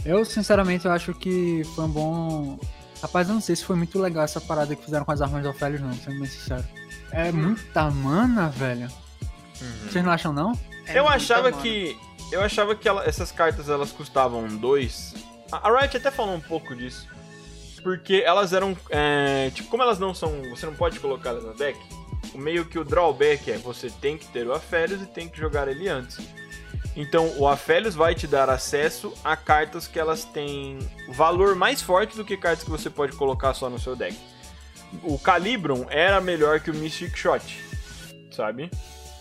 Eu, sinceramente, eu acho que foi um bom. Rapaz, eu não sei se foi muito legal essa parada que fizeram com as armas do Ofélios, não, sendo bem sincero. É muita mana, velho. Vocês não acham, não? É eu achava mana. que. Eu achava que ela- essas cartas elas custavam dois. A a Riot até falou um pouco disso. Porque elas eram. é, tipo, como elas não são. Você não pode colocá-las no deck. O meio que o drawback é você tem que ter o Aphelios e tem que jogar ele antes. Então o Aphelios vai te dar acesso a cartas que elas têm valor mais forte do que cartas que você pode colocar só no seu deck. O Calibrum era melhor que o Mystic Shot, sabe?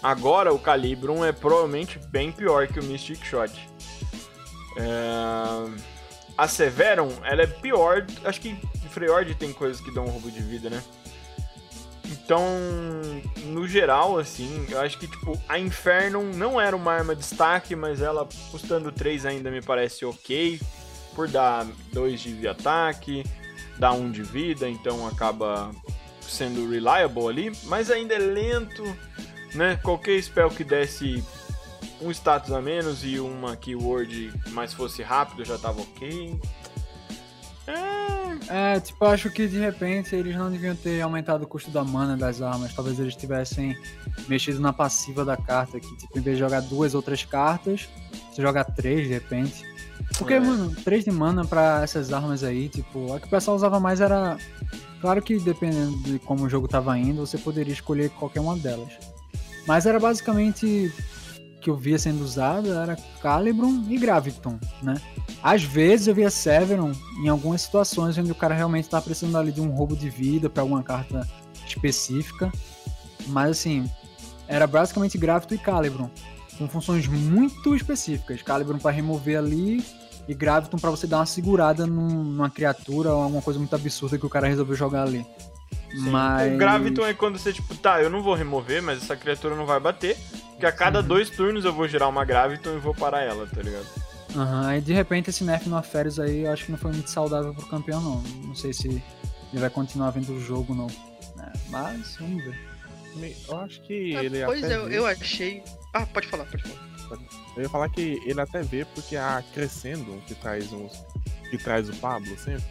Agora o Calibrum é provavelmente bem pior que o Mystic Shot. É, A Severum, ela é pior. Acho que Freyord tem coisas que dão um roubo de vida, né? Então, no geral, assim, eu acho que, tipo, a Inferno não era uma arma de destaque, mas ela custando 3 ainda me parece ok, por dar 2 de ataque, dar 1 de vida, então acaba sendo reliable ali, mas ainda é lento, né? Qualquer spell que desse um status a menos e uma keyword mais fosse rápido já tava ok. É, tipo, acho que de repente eles não deviam ter aumentado o custo da mana das armas. Talvez eles tivessem mexido na passiva da carta, que tipo, em vez de jogar duas outras cartas, você joga três de repente. Porque, É. mano, três de mana pra essas armas aí, tipo, a que o pessoal usava mais era. Claro que dependendo de como o jogo tava indo, você poderia escolher qualquer uma delas. Mas era basicamente que eu via sendo usado era Calibrum e Graviton, né? Às vezes eu via Severon em algumas situações onde o cara realmente tá precisando ali de um roubo de vida pra alguma carta específica. Mas assim, era basicamente Graviton e Calibrum, com funções muito específicas. Calibrum pra remover ali e Graviton pra você dar uma segurada num- numa criatura ou alguma coisa muito absurda que o cara resolveu jogar ali. Mas O Graviton é quando você, tipo, tá, eu não vou remover, mas essa criatura não vai bater. Porque a cada dois turnos eu vou gerar uma Graviton e vou parar ela, tá ligado? Aham, aí de repente esse nerf no Aférios aí eu acho que não foi muito saudável pro campeão não. Não sei se ele vai continuar vendo o jogo não. É, mas vamos ver. Eu acho que Ah, ele pois até é, eu, vê- eu achei. Ah, pode falar, pode falar. Eu ia falar que ele até vê porque a Crescendo, que traz uns. que traz o Pablo sempre,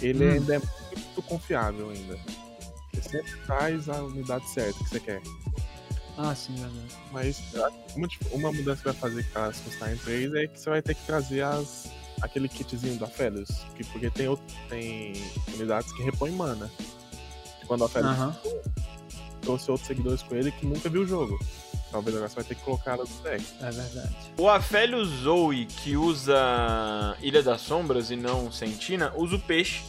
ele Hum. ainda é muito confiável ainda. Ele sempre traz a unidade certa que você quer. Ah, sim, verdade. Mas uma, uma mudança que vai fazer que elas custarem 3 é que você vai ter que trazer as, aquele kitzinho da Felius. Que, porque tem, outro- tem unidades que repõem mana. Quando a Felius Aham. trouxe outros seguidores com ele que nunca viu o jogo. Talvez agora você vai ter que colocar ela no deck. É verdade. O Afélio Zoe, que usa Ilha das Sombras e não Sentina, usa o peixe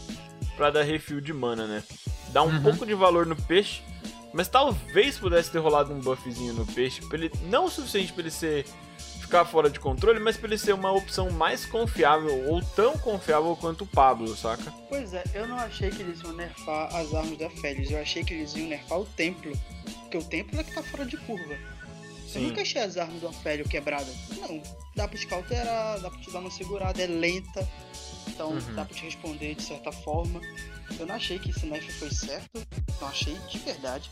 pra dar refil de mana, né? Dá um Uhum. pouco de valor no peixe, mas talvez pudesse ter rolado um buffzinho no peixe, pra ele, não o suficiente pra ele ser ficar fora de controle, mas pra ele ser uma opção mais confiável ou tão confiável quanto o Pablo, saca? Pois é, eu não achei que eles iam nerfar as armas da Félix, eu achei que eles iam nerfar o templo. Porque o templo é que tá fora de curva. Eu Sim. nunca achei as armas do Afélio quebradas. Não, dá pra te cauterar, dá pra te dar uma segurada, é lenta. Então Uhum. dá pra te responder de certa forma. Eu não achei que esse nerf foi certo, não achei de verdade.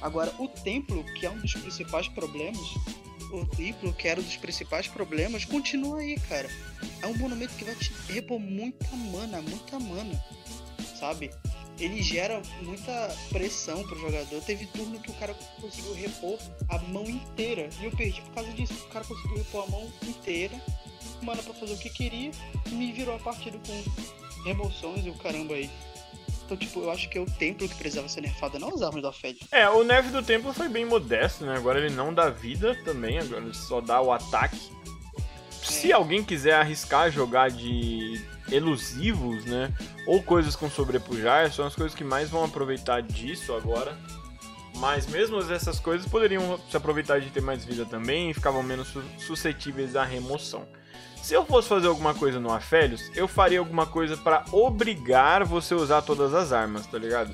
Agora, o templo, que é um dos principais problemas, o templo, que era um dos principais problemas, continua aí, cara. É um monumento que vai te repor muita mana, muita mana, sabe? Ele gera muita pressão pro jogador. Teve turno que o cara conseguiu repor a mão inteira. E eu perdi por causa disso. O cara conseguiu repor a mão inteira, mana pra fazer o que queria, e me virou a partida com remoções e o caramba aí. Então, tipo, eu acho que é o templo que precisava ser nerfado, não as armas da Fed. É, o nerf do templo foi bem modesto, né? Agora ele não dá vida também, agora ele só dá o ataque. Se alguém quiser arriscar jogar de elusivos, né? Ou coisas com sobrepujar, são as coisas que mais vão aproveitar disso agora. Mas mesmo essas coisas poderiam se aproveitar de ter mais vida também e ficavam menos su- suscetíveis à remoção. Se eu fosse fazer alguma coisa no Afélios, eu faria alguma coisa pra obrigar você a usar todas as armas, tá ligado?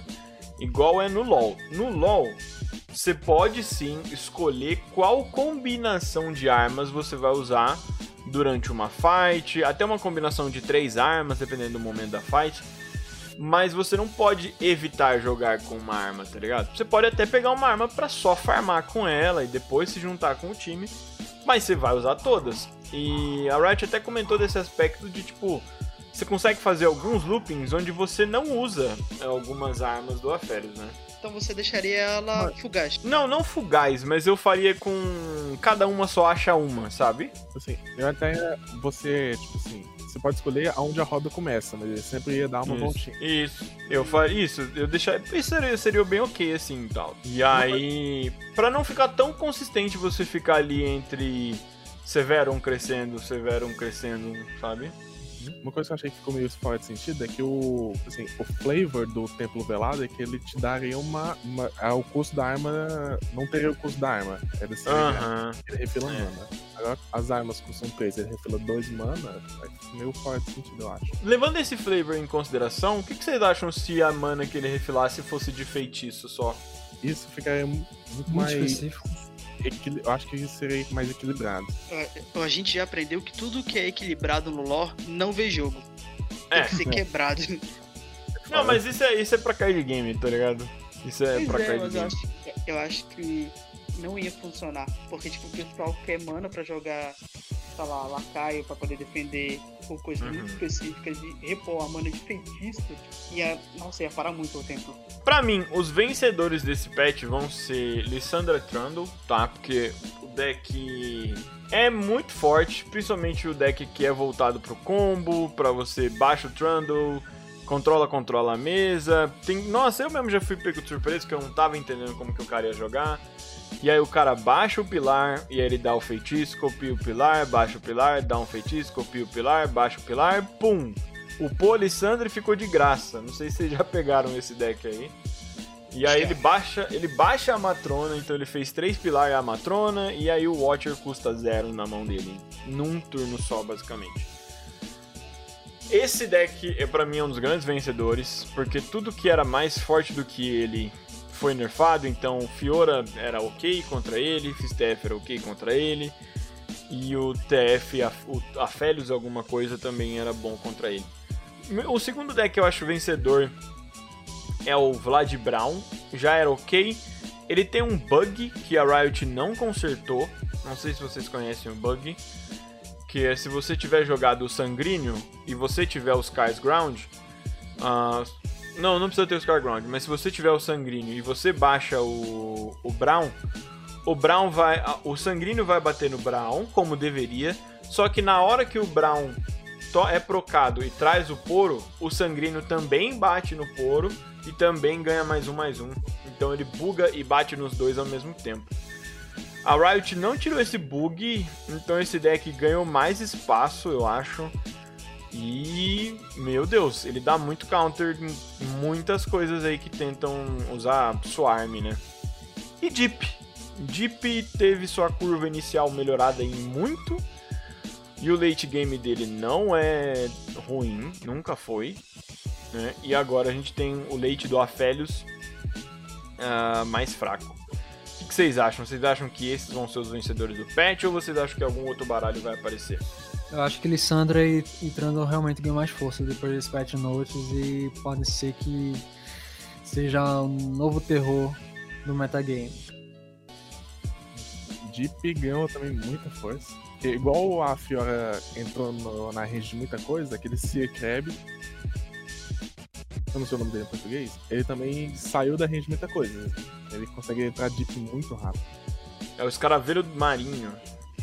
Igual é no LoL. No LoL, você pode sim escolher qual combinação de armas você vai usar durante uma fight, até uma combinação de três armas, dependendo do momento da fight. Mas você não pode evitar jogar com uma arma, tá ligado? Você pode até pegar uma arma pra só farmar com ela e depois se juntar com o time, mas você vai usar todas. E a Riot até comentou desse aspecto de tipo, você consegue fazer alguns loopings onde você não usa algumas armas do Aférios, né? Então você deixaria ela fugaz. Não, não fugaz, mas eu faria com cada uma só acha uma, sabe? Assim, eu até. Você, tipo assim, você pode escolher aonde a roda começa, mas ele sempre ia dar uma voltinha. Isso, eu faria isso, eu deixar, isso seria, seria bem ok assim e tal. E aí, Pra não ficar tão consistente você ficar ali entre Severum crescendo, Severum crescendo, sabe? Uma coisa que eu achei que ficou meio fora de sentido é que o, assim, o flavor do Templo Velado é que ele te daria uma. uma ah, o custo da arma. Não teria o custo da arma. Era assim, Aham. ele refila É. mana. Agora, as armas custam 3, ele refila 2 mana, vai meio fora de sentido, eu acho. Levando esse flavor em consideração, o que, que vocês acham se a mana que ele refilasse fosse de feitiço só? Isso ficaria muito, Muito mais. específico. Eu acho que isso seria mais equilibrado. É, A gente já aprendeu que tudo que é equilibrado no lore não vê jogo. Tem É. que ser quebrado. Não, mas isso é, isso é pra card game, tá ligado? Isso é Pois pra é, card mas eu game. acho, eu acho que não ia funcionar. Porque, tipo, o pessoal quer mana pra jogar, sei lá, lacaio pra poder defender ou coisas Uhum. muito específicas de repor a mana de feitiço. Ia, nossa, ia parar muito o tempo. Pra mim, os vencedores desse patch vão ser Lissandra Trundle, tá? Porque o deck é muito forte, principalmente o deck que é voltado pro combo, pra você baixa o Trundle, controla, controla a mesa. Tem... Nossa, eu mesmo já fui pego de surpresa, que eu não tava entendendo como que o cara ia jogar. E aí o cara baixa o pilar, e aí ele dá o feitiço, copia o pilar, baixa o pilar, dá um feitiço, copia o pilar, baixa o pilar, pum! O Polissandre ficou de graça. Não sei se vocês já pegaram esse deck aí. E aí ele baixa, ele baixa a Matrona, então ele fez três pilares a Matrona, e aí o Watcher custa zero na mão dele. Num turno só, basicamente. Esse deck é para mim um dos grandes vencedores, porque tudo que era mais forte do que ele foi nerfado, então Fiora era ok contra ele, Fistef era ok contra ele, e o TF, a, o Aphelios alguma coisa também era bom contra ele. O segundo deck que eu acho vencedor é o Vlad Brown, já era ok. Ele tem um bug que a Riot não consertou, não sei se vocês conhecem o bug, que é se você tiver jogado o Sanguíneo e você tiver os Cars Ground, ah, não, não precisa ter os Cars Ground, mas se você tiver o Sanguíneo e você baixa o, o Brown, o Brown vai, o Sanguíneo vai bater no Brown como deveria, só que na hora que o Brown é procado e traz o Poro, o Sanguíneo também bate no Poro e também ganha mais um mais um. Então ele buga e bate nos dois ao mesmo tempo. A Riot não tirou esse bug, então esse deck ganhou mais espaço, eu acho. E, meu Deus, ele dá muito counter em muitas coisas aí que tentam usar Swarm, né? E Deep. Deep teve sua curva inicial melhorada em muito. E o late game dele não é ruim, nunca foi. né? E agora a gente tem o late do Aphelios ah, mais fraco. O que, vocês acham? Vocês acham que esses vão ser os vencedores do patch ou vocês acham que algum outro baralho vai aparecer? Eu acho que Lissandra e, e Trundle realmente ganham mais força depois desse patch notes e pode ser que seja um novo terror no metagame. Deep ganhou também muita força. Porque igual a Fiora entrou no- na range de muita coisa, aquele Seer Crab. Eu não sei o nome dele em português. Ele também saiu da range muita coisa. Ele consegue entrar deep muito rápido. É o escaravelho marinho.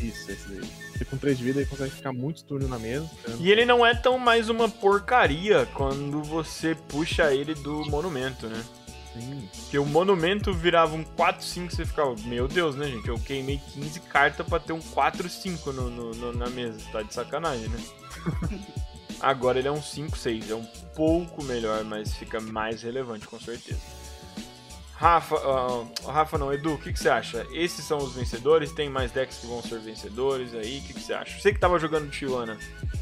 Isso, esse daí. Porque com 3 de vida ele consegue ficar muitos turnos na mesa. E ele não é tão mais uma porcaria quando você puxa ele do monumento, né? Sim. Porque o monumento virava um 4-5 você ficava, meu Deus, né, gente? Eu queimei 15 cartas pra ter um 4-5 no, no- no- na mesa. Tá de sacanagem, né? Agora ele é um 5-6. É um pouco melhor, mas fica mais relevante, com certeza. Rafa, ah, Rafa não, Edu, o que, que você acha? Esses são os vencedores? Tem mais decks que vão ser vencedores aí? O que, que você acha? Você que tava jogando Tijuana,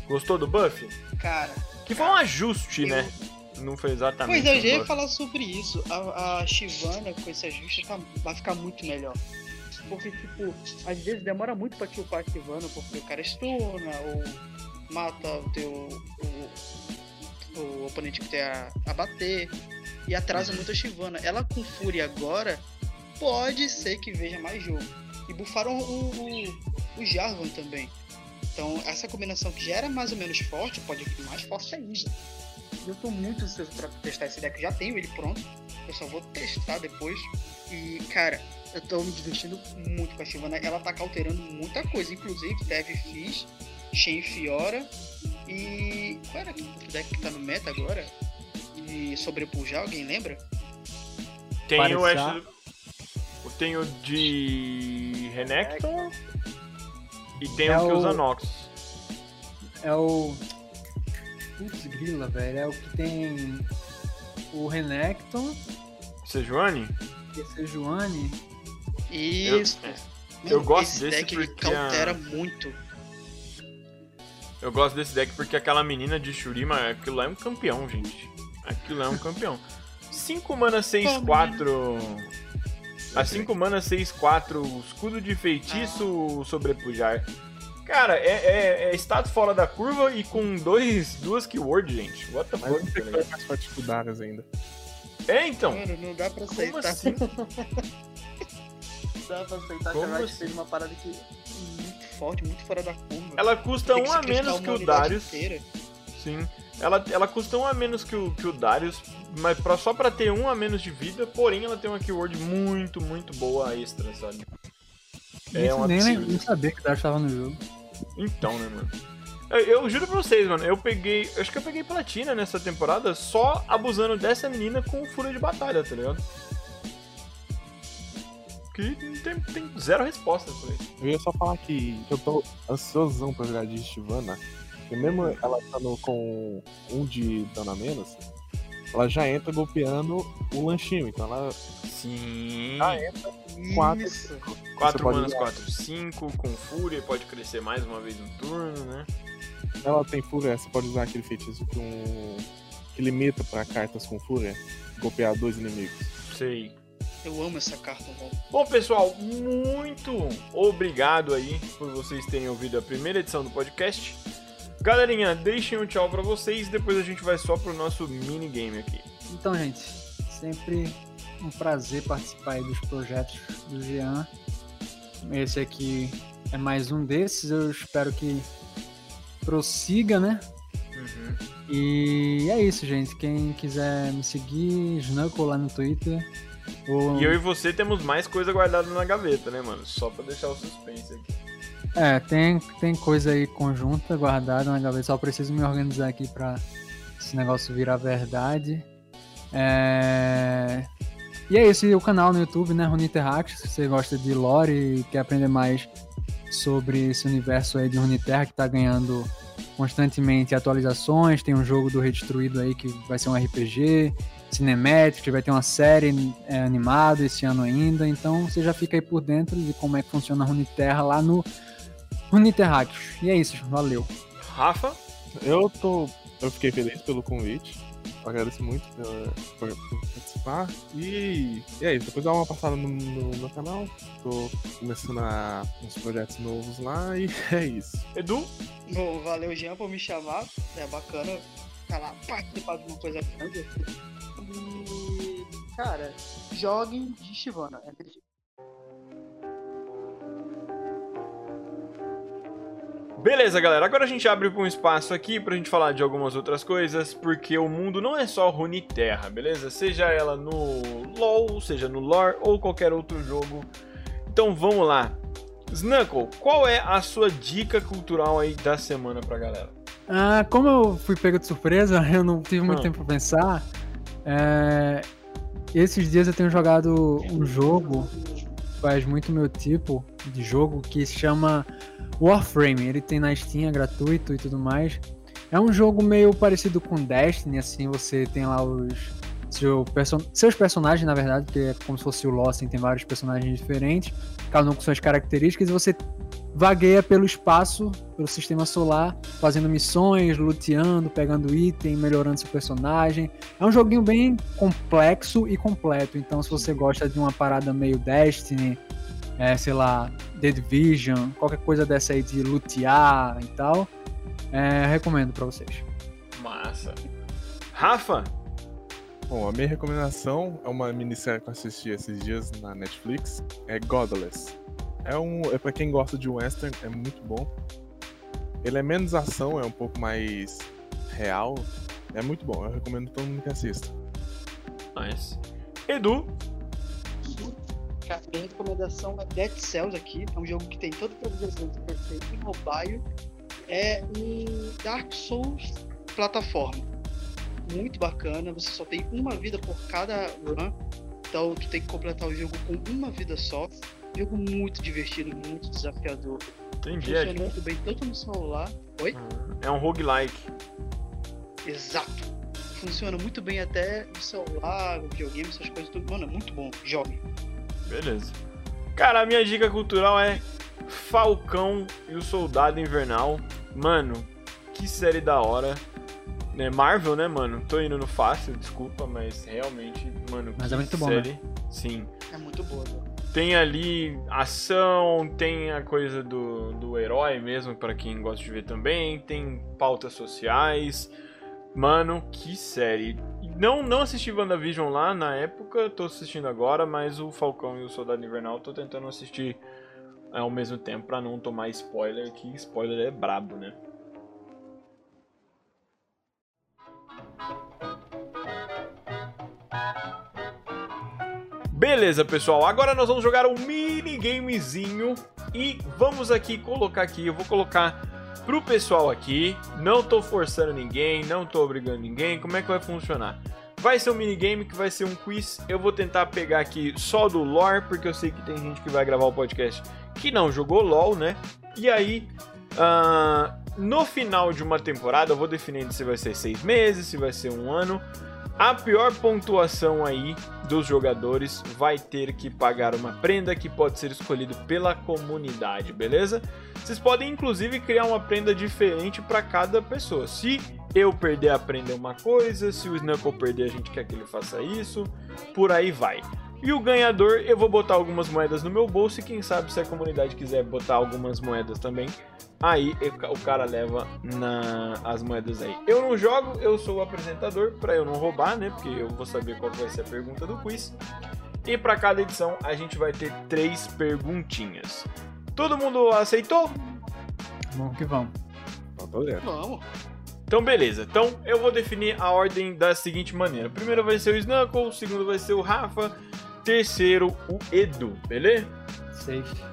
gostou do buff? Cara, Que foi um ajuste, eu- né? Não foi exatamente Pois é, eu já ia falar sobre isso. A, a Shivana com esse ajuste tá- vai ficar muito melhor. Porque, tipo, às vezes demora muito pra tilpar a Shivana, porque o cara stuna ou mata o teu. o, o oponente que tem a, a bater. E atrasa muito a Shivana. Ela com Fúria agora pode ser que veja mais jogo. E bufaram o, o, o Jarvan também. Então, essa combinação que já era mais ou menos forte, pode ficar mais forte ainda. Eu tô muito ansioso pra testar esse deck. Já tenho ele pronto. Eu só vou testar depois. E, cara, eu tô me divertindo muito com a Shivana. Ela tá cauterando muita coisa. Inclusive, Dev Fizz, Shen Fiora. E. Qual era outro deck que tá no meta agora? De sobrepujar, alguém lembra? Tem o Ash... Tem o de Renekton e tem É o que o- usa Nox. É o. Putz, grila, velho. É o que tem o Renekton, Sejuani? Sejuani. Eu- Isso. é. Eu Mano, gosto esse desse deck ele porque a- cautera muito. Eu gosto desse deck porque aquela menina de Shurima, aquilo lá é um campeão, gente. Aquilo lá é um campeão. 5 mana 6, 4. A 5 mana 6, 4, escudo de feitiço, sobrepujar. Cara, é, é, é status fora da curva e com dois, duas keywords, gente. What the Mas não fuck, tem ser mais Darius ainda. É, então. Mano, não dá pra Como aceitar. assim? Não dá pra aceitar Como que a Riot assim? fez uma parada que forte, muito fora da curva. Ela custa um a menos que o Darius. inteira. Sim. Ela, ela custa um a menos que o, que o Darius, mas pra, só pra ter um a menos de vida, porém ela tem uma keyword muito, muito boa extra, sabe? É Isso um nem, absurdo. nem sabia que o Dash tava no jogo. Então, né, mano? Eu, eu juro pra vocês, mano, eu peguei. eu Acho que eu peguei platina nessa temporada só abusando dessa menina com fúria de batalha, tá ligado? Que tem, tem zero resposta pra isso. Eu ia só falar que eu tô ansiosão pra jogar de Stivana. Porque mesmo ela estando com um de dano a menos, ela já entra golpeando o lanchinho. Então ela Sim. já entra quatro. Isso. 4 Você pode manas, usar. 4, 5, com fúria, pode crescer mais uma vez no turno, né? Ela tem fúria, você pode usar aquele feitiço que, um, que limita pra cartas com fúria, golpear dois inimigos. Sei. Eu amo essa carta, velho. Bom, pessoal, muito obrigado aí por vocês terem ouvido a primeira edição do podcast. Galerinha, deixem um tchau pra vocês, depois a gente vai só pro nosso minigame aqui. Então, gente, sempre um prazer participar aí dos projetos do Jean. Esse aqui é mais um desses, eu espero que prossiga, né? Uhum. E é isso, gente. Quem quiser me seguir, Snuckle lá no Twitter. Ou... E eu e você temos mais coisa guardada na gaveta, né, mano? Só pra deixar o suspense aqui. É, tem, tem coisa aí conjunta guardada na gaveta, só preciso me organizar aqui pra esse negócio virar verdade. É... E é isso, e o canal no YouTube, né, Runeterra, se você gosta de lore e quer aprender mais sobre esse universo aí de Runeterra que tá ganhando constantemente atualizações, tem um jogo do Redestruído aí que vai ser um RPG, Cinematic, vai ter uma série é, animada esse ano ainda, então você já fica aí por dentro de como é que funciona a Runeterra lá no Runeterráqueos. E é isso, valeu. Rafa, Eu tô. Eu fiquei feliz pelo convite. Agradeço muito pela- por, por participar. E, e é isso. Depois dá uma passada no, no meu canal. Tô começando a, uns projetos novos lá e é isso. Edu, Bom, valeu, Jean, por me chamar. É bacana lá participar de uma coisa grande. E, cara, joguem de Shivana. É aquele jeito. Beleza, galera. Agora a gente abre um espaço aqui pra gente falar de algumas outras coisas, porque o mundo não é só Runeterra, beleza? Seja ela no LoL, seja no lore ou qualquer outro jogo. Então vamos lá. Snuckle, qual é a sua dica cultural aí da semana pra galera? Ah, como eu fui pego de surpresa, eu não tive muito Ah. tempo pra pensar. é, Esses dias eu tenho jogado um jogo, faz muito meu tipo de jogo, que se chama Warframe. Ele tem na Steam, é gratuito e tudo mais. É um jogo meio parecido com Destiny, assim, você tem lá os seu perso- seus personagens, na verdade, porque é como se fosse o Lost, tem vários personagens diferentes, cada um com suas características, e você vagueia pelo espaço, pelo sistema solar, fazendo missões, luteando, pegando item, melhorando seu personagem. É um joguinho bem complexo e completo. Então, se você gosta de uma parada meio Destiny, é, sei lá, The Division, qualquer coisa dessa aí de lutear e tal, é, recomendo pra vocês. Massa. Rafa, Bom, a minha recomendação é uma minissérie que eu assisti esses dias na Netflix. É Godless. É um. É pra quem gosta de western, é muito bom. Ele é menos ação, é um pouco mais real. É muito bom, eu recomendo todo mundo que assista. nice. Edu, Cara, minha recomendação é Dead Cells aqui. É um jogo que tem todo o progressão de perfeito em mobile. É um Dark Souls plataforma. Muito bacana. Você só tem uma vida por cada run. Então tu tem que completar o jogo com uma vida só. Jogo muito divertido, muito desafiador. entendi. Funciona muito bem tanto no celular. Oi? É um roguelike. Exato. Funciona muito bem até no celular, no videogame, essas coisas tudo. Mano, é muito bom. Jogue. Beleza. Cara, a minha dica cultural é Falcão e o Soldado Invernal. Mano, que série da hora. É Marvel, né, mano? Tô indo no fácil, desculpa, mas realmente, mano, Mas que é muito bom, série. Sim. É muito boa, né? Tem ali ação, tem a coisa do, do herói mesmo, pra quem gosta de ver também, tem pautas sociais. Mano, que série. Não, não assisti WandaVision lá na época, tô assistindo agora, mas o Falcão e o Soldado Invernal tô tentando assistir ao mesmo tempo pra não tomar spoiler, que spoiler é brabo, né? Beleza, pessoal. Agora nós vamos jogar um minigamezinho e vamos aqui colocar aqui, eu vou colocar pro pessoal aqui. Não tô forçando ninguém, não tô obrigando ninguém. Como é que vai funcionar? Vai ser um minigame que vai ser um quiz. Eu vou tentar pegar aqui só do lore, porque eu sei que tem gente que vai gravar o podcast que não jogou LOL, né? E aí, ah, no final de uma temporada, eu vou definindo se vai ser seis meses, se vai ser um ano. A pior pontuação aí dos jogadores vai ter que pagar uma prenda que pode ser escolhido pela comunidade, beleza? Vocês podem inclusive criar uma prenda diferente para cada pessoa. Se eu perder a prenda é uma coisa, se o Snuckle perder a gente quer que ele faça isso, por aí vai. E o ganhador, eu vou botar algumas moedas no meu bolso e quem sabe se a comunidade quiser botar algumas moedas também, aí o cara leva na, as moedas aí. Eu não jogo, eu sou o apresentador, pra eu não roubar, né? Porque eu vou saber qual vai ser a pergunta do quiz. E pra cada edição a gente vai ter três perguntinhas. Todo mundo aceitou? Vamos que vamos. Então, dentro. Vamos. Então, beleza. Então, eu vou definir a ordem da seguinte maneira: primeiro vai ser o Snuckle, o segundo vai ser o Rafa, terceiro o Edu, beleza? Safe.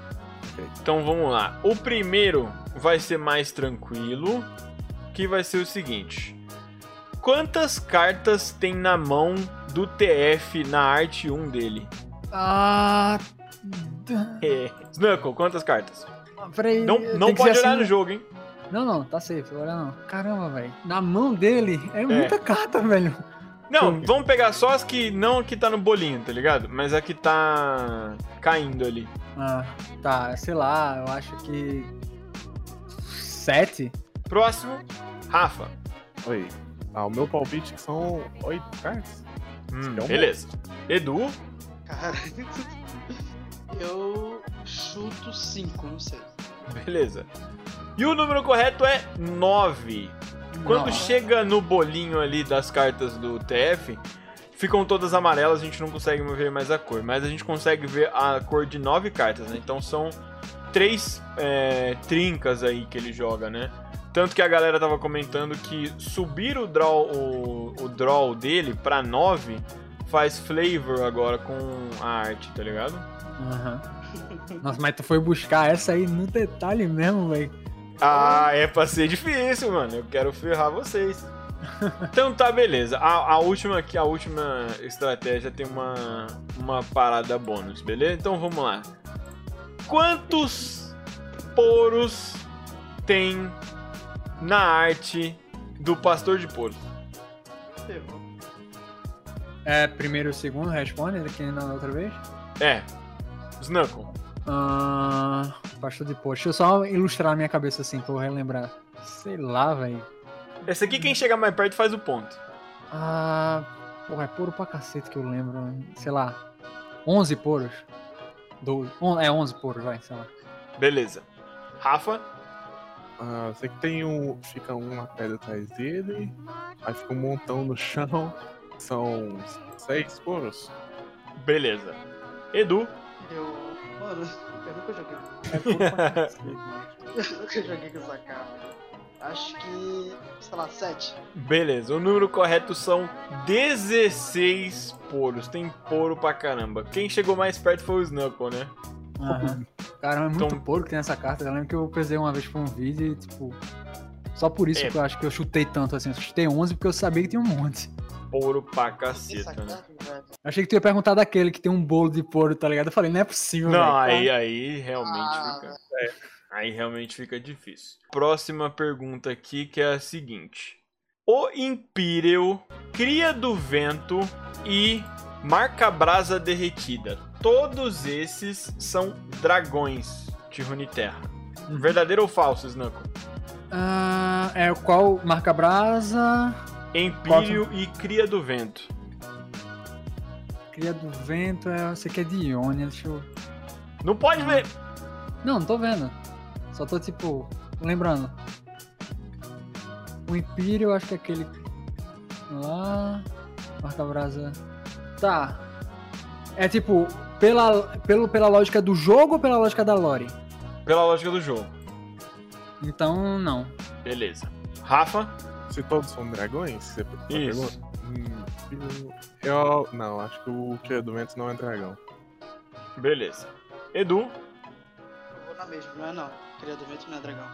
Então vamos lá. O primeiro vai ser mais tranquilo, que vai ser o seguinte: Quantas cartas tem na mão do TF na arte 1 dele? Ah. É. Snuckle, quantas cartas? Peraí. Não, não pode olhar assim- no jogo, hein? Não, não, tá safe, agora não. Caramba, velho. Na mão dele é muita carta, velho. Não, vamos pegar só as que não que tá no bolinho, tá ligado? Mas a que tá caindo ali. Ah, tá, sei lá, eu acho que. Sete? Próximo, Rafa. Oi. Ah, o meu palpite são oito cartas. Hum, É um beleza. Edu, Cara, eu chuto 5, não sei. beleza. E o número correto é 9. Quando Nossa. chega no bolinho ali das cartas do TF, ficam todas amarelas, a gente não consegue ver mais a cor. Mas a gente consegue ver a cor de 9 cartas, né? Então são três é, trincas aí que ele joga, né? Tanto que a galera tava comentando que subir o draw, o, o draw dele pra 9 faz flavor agora com a arte, tá ligado? Aham. Nossa, mas tu foi buscar essa aí no detalhe mesmo, velho. Ah, é pra ser difícil, mano. Eu quero ferrar vocês. Então tá, beleza. A, a última aqui, a última estratégia tem uma, uma parada bônus, beleza? Então vamos lá. Quantos poros tem na arte do pastor de poros? É, primeiro e segundo responde, que nem na outra vez. É. Snuckle. Ah, pastor de posto. Deixa eu só ilustrar na minha cabeça assim, pra eu relembrar. Sei lá, velho. Esse aqui, quem chegar mais perto faz o ponto. Ah, porra, é puro pra cacete que eu lembro. Sei lá. 11 poros. 12. On- É, 11 poros, vai, sei lá. Beleza. Rafa. Ah, sei que tem um. Fica uma pedra atrás dele. Aí fica um montão no chão. São seis poros. Beleza. Edu. Eu. Mano, eu nunca joguei. É. Eu nunca joguei com essa cara. Acho que. sei lá, 7. Beleza, o número correto são 16 poros. Tem poro pra caramba. Quem chegou mais perto foi o Snuckle, né? Aham. Caramba, é muito Então- poro que tem essa carta. Eu lembro que eu pesei uma vez pra um vídeo e, tipo. Só por isso É. que eu acho que eu chutei tanto assim. Eu chutei 11 porque eu sabia que tinha um monte. Poro pra Essa caceta, né? velho. Eu achei que tu ia perguntar daquele que tem um bolo de poro, tá ligado? Eu falei, não é possível, Não, velho. aí, aí realmente Ah, fica. Aí realmente fica difícil. Próxima pergunta aqui que é a seguinte: O Imperial cria do vento e marca brasa derretida. todos esses são dragões de Runeterra. Verdadeiro ou falso, Snunko? Ah, é qual marca brasa? Empírio e Cria do Vento. Cria do vento, é, você quer de Ionia, deixa eu. Não pode ver. Não, não tô vendo. Só tô tipo. Lembrando. O Império, eu acho que é aquele. Lá. Marca brasa. Tá. É tipo, pela, pelo, pela lógica do jogo ou pela lógica da lore? Pela lógica do jogo. Então, não. Beleza. Rafa? Se todos são dragões, você Isso. Hum, eu, eu- Não, acho que o que do vento não é dragão. Beleza. Edu? Vou na mesma, não é não. Cria do vento não é dragão.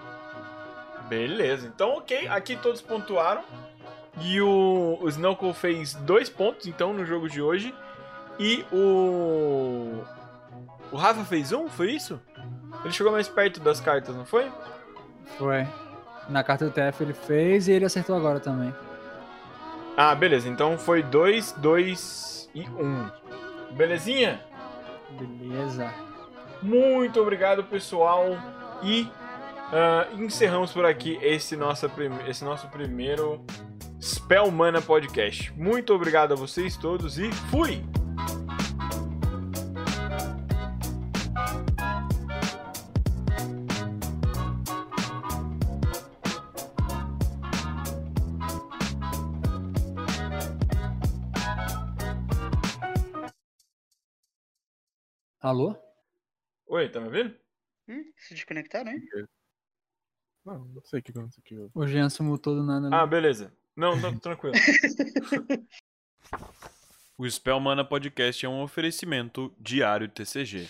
Beleza. Então, ok. Aqui todos pontuaram. E o, o Snowcall fez dois pontos, então, no jogo de hoje. E o. O Rafa fez um? Foi isso? Ele chegou mais perto das cartas, não foi? Foi. Na carta do TF ele fez e ele acertou agora também. Ah, beleza. Então foi 2, 2 e 1. Um. Belezinha? Beleza. Muito obrigado, pessoal. E ah, encerramos por aqui esse, nossa esse nosso primeiro Spell Mana Podcast. Muito obrigado a vocês todos e fui! Alô? Oi, tá me ouvindo? Hum, se desconectaram, hein? Não, não sei o que aconteceu aqui. O Jean se mutou do nada. Ah, beleza. Não, não, tranquilo. o Spell Mana Podcast é um oferecimento diário TCG.